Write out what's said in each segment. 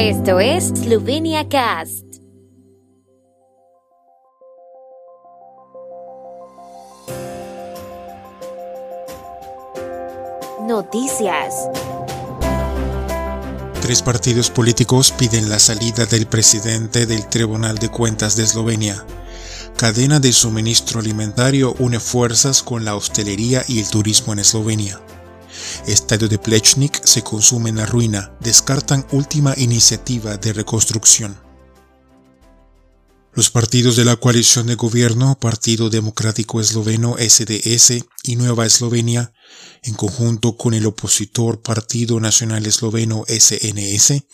Esto es Slovenia Cast. Noticias. Tres partidos políticos piden la salida del presidente del Tribunal de Cuentas de Eslovenia. Cadena de suministro alimentario une fuerzas con la hostelería y el turismo en Eslovenia. Estadio de Plechnik se consume en la ruina, descartan última iniciativa de reconstrucción. Los partidos de la coalición de gobierno, Partido Democrático Esloveno SDS y Nueva Eslovenia, en conjunto con el opositor Partido Nacional Esloveno SNS,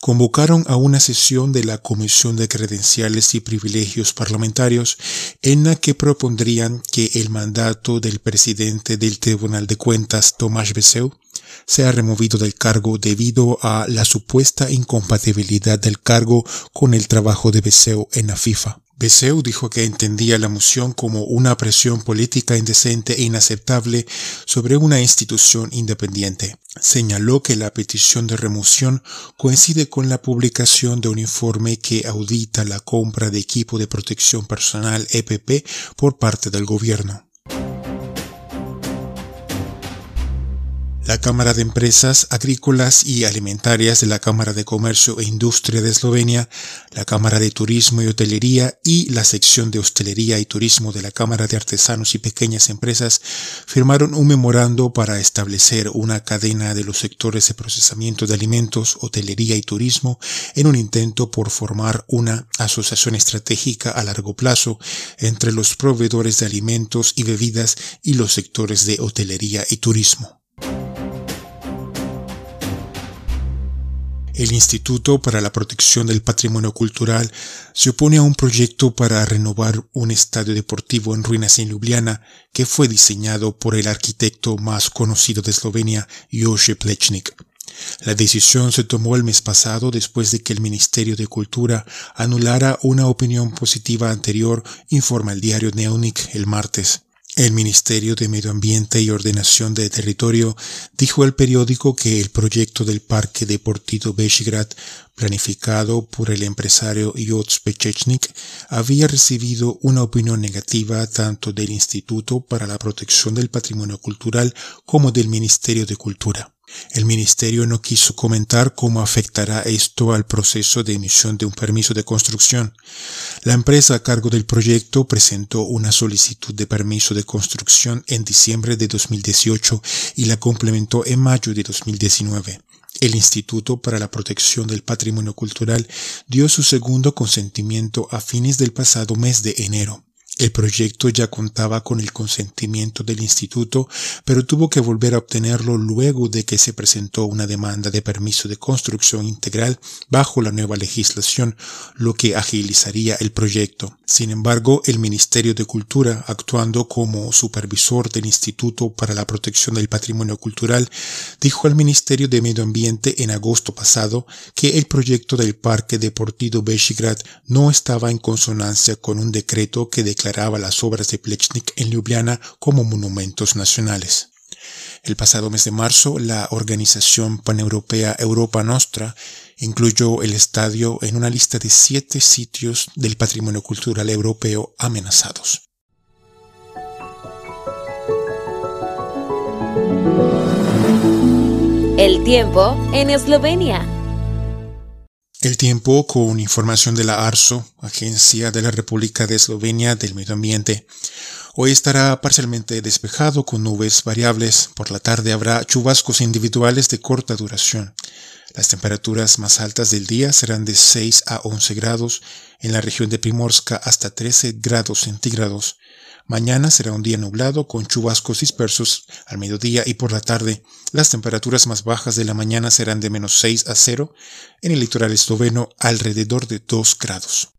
convocaron a una sesión de la Comisión de Credenciales y Privilegios Parlamentarios en la que propondrían que el mandato del presidente del Tribunal de Cuentas, Tomás Beseu, sea removido del cargo debido a la supuesta incompatibilidad del cargo con el trabajo de Beseu en la FIFA. Beseu dijo que entendía la moción como una presión política indecente e inaceptable sobre una institución independiente. Señaló que la petición de remoción coincide con la publicación de un informe que audita la compra de equipo de protección personal EPP por parte del gobierno. La Cámara de Empresas Agrícolas y Alimentarias de la Cámara de Comercio e Industria de Eslovenia, la Cámara de Turismo y Hotelería y la sección de Hostelería y Turismo de la Cámara de Artesanos y Pequeñas Empresas firmaron un memorando para establecer una cadena de los sectores de procesamiento de alimentos, hotelería y turismo en un intento por formar una asociación estratégica a largo plazo entre los proveedores de alimentos y bebidas y los sectores de hotelería y turismo. El Instituto para la Protección del Patrimonio Cultural se opone a un proyecto para renovar un estadio deportivo en ruinas en Ljubljana que fue diseñado por el arquitecto más conocido de Eslovenia, Jože Plečnik. La decisión se tomó el mes pasado después de que el Ministerio de Cultura anulara una opinión positiva anterior, informa el diario Neonik el martes. El Ministerio de Medio Ambiente y Ordenación de Territorio dijo al periódico que el proyecto del Parque Deportivo Bešigrad, planificado por el empresario Jots Pechechnik, había recibido una opinión negativa tanto del Instituto para la Protección del Patrimonio Cultural como del Ministerio de Cultura. El ministerio no quiso comentar cómo afectará esto al proceso de emisión de un permiso de construcción. La empresa a cargo del proyecto presentó una solicitud de permiso de construcción en diciembre de 2018 y la complementó en mayo de 2019. El Instituto para la Protección del Patrimonio Cultural dio su segundo consentimiento a fines del pasado mes de enero. El proyecto ya contaba con el consentimiento del instituto, pero tuvo que volver a obtenerlo luego de que se presentó una demanda de permiso de construcción integral bajo la nueva legislación, lo que agilizaría el proyecto. Sin embargo, el Ministerio de Cultura, actuando como supervisor del Instituto para la Protección del Patrimonio Cultural, dijo al Ministerio de Medio Ambiente en agosto pasado que el proyecto del Parque Deportivo Bešigrad no estaba en consonancia con un decreto que declaraba las obras de Plechnik en Ljubljana como monumentos nacionales. El pasado mes de marzo, la organización paneuropea Europa Nostra incluyó el estadio en una lista de siete sitios del patrimonio cultural europeo amenazados. El tiempo en Eslovenia. El tiempo con información de la ARSO, Agencia de la República de Eslovenia del Medio Ambiente. Hoy estará parcialmente despejado con nubes variables. Por la tarde habrá chubascos individuales de corta duración. Las temperaturas más altas del día serán de 6 a 11 grados, en la región de Primorska hasta 13 grados centígrados. Mañana será un día nublado con chubascos dispersos al mediodía y por la tarde. Las temperaturas más bajas de la mañana serán de menos 6 a 0, en el litoral esloveno alrededor de 2 grados.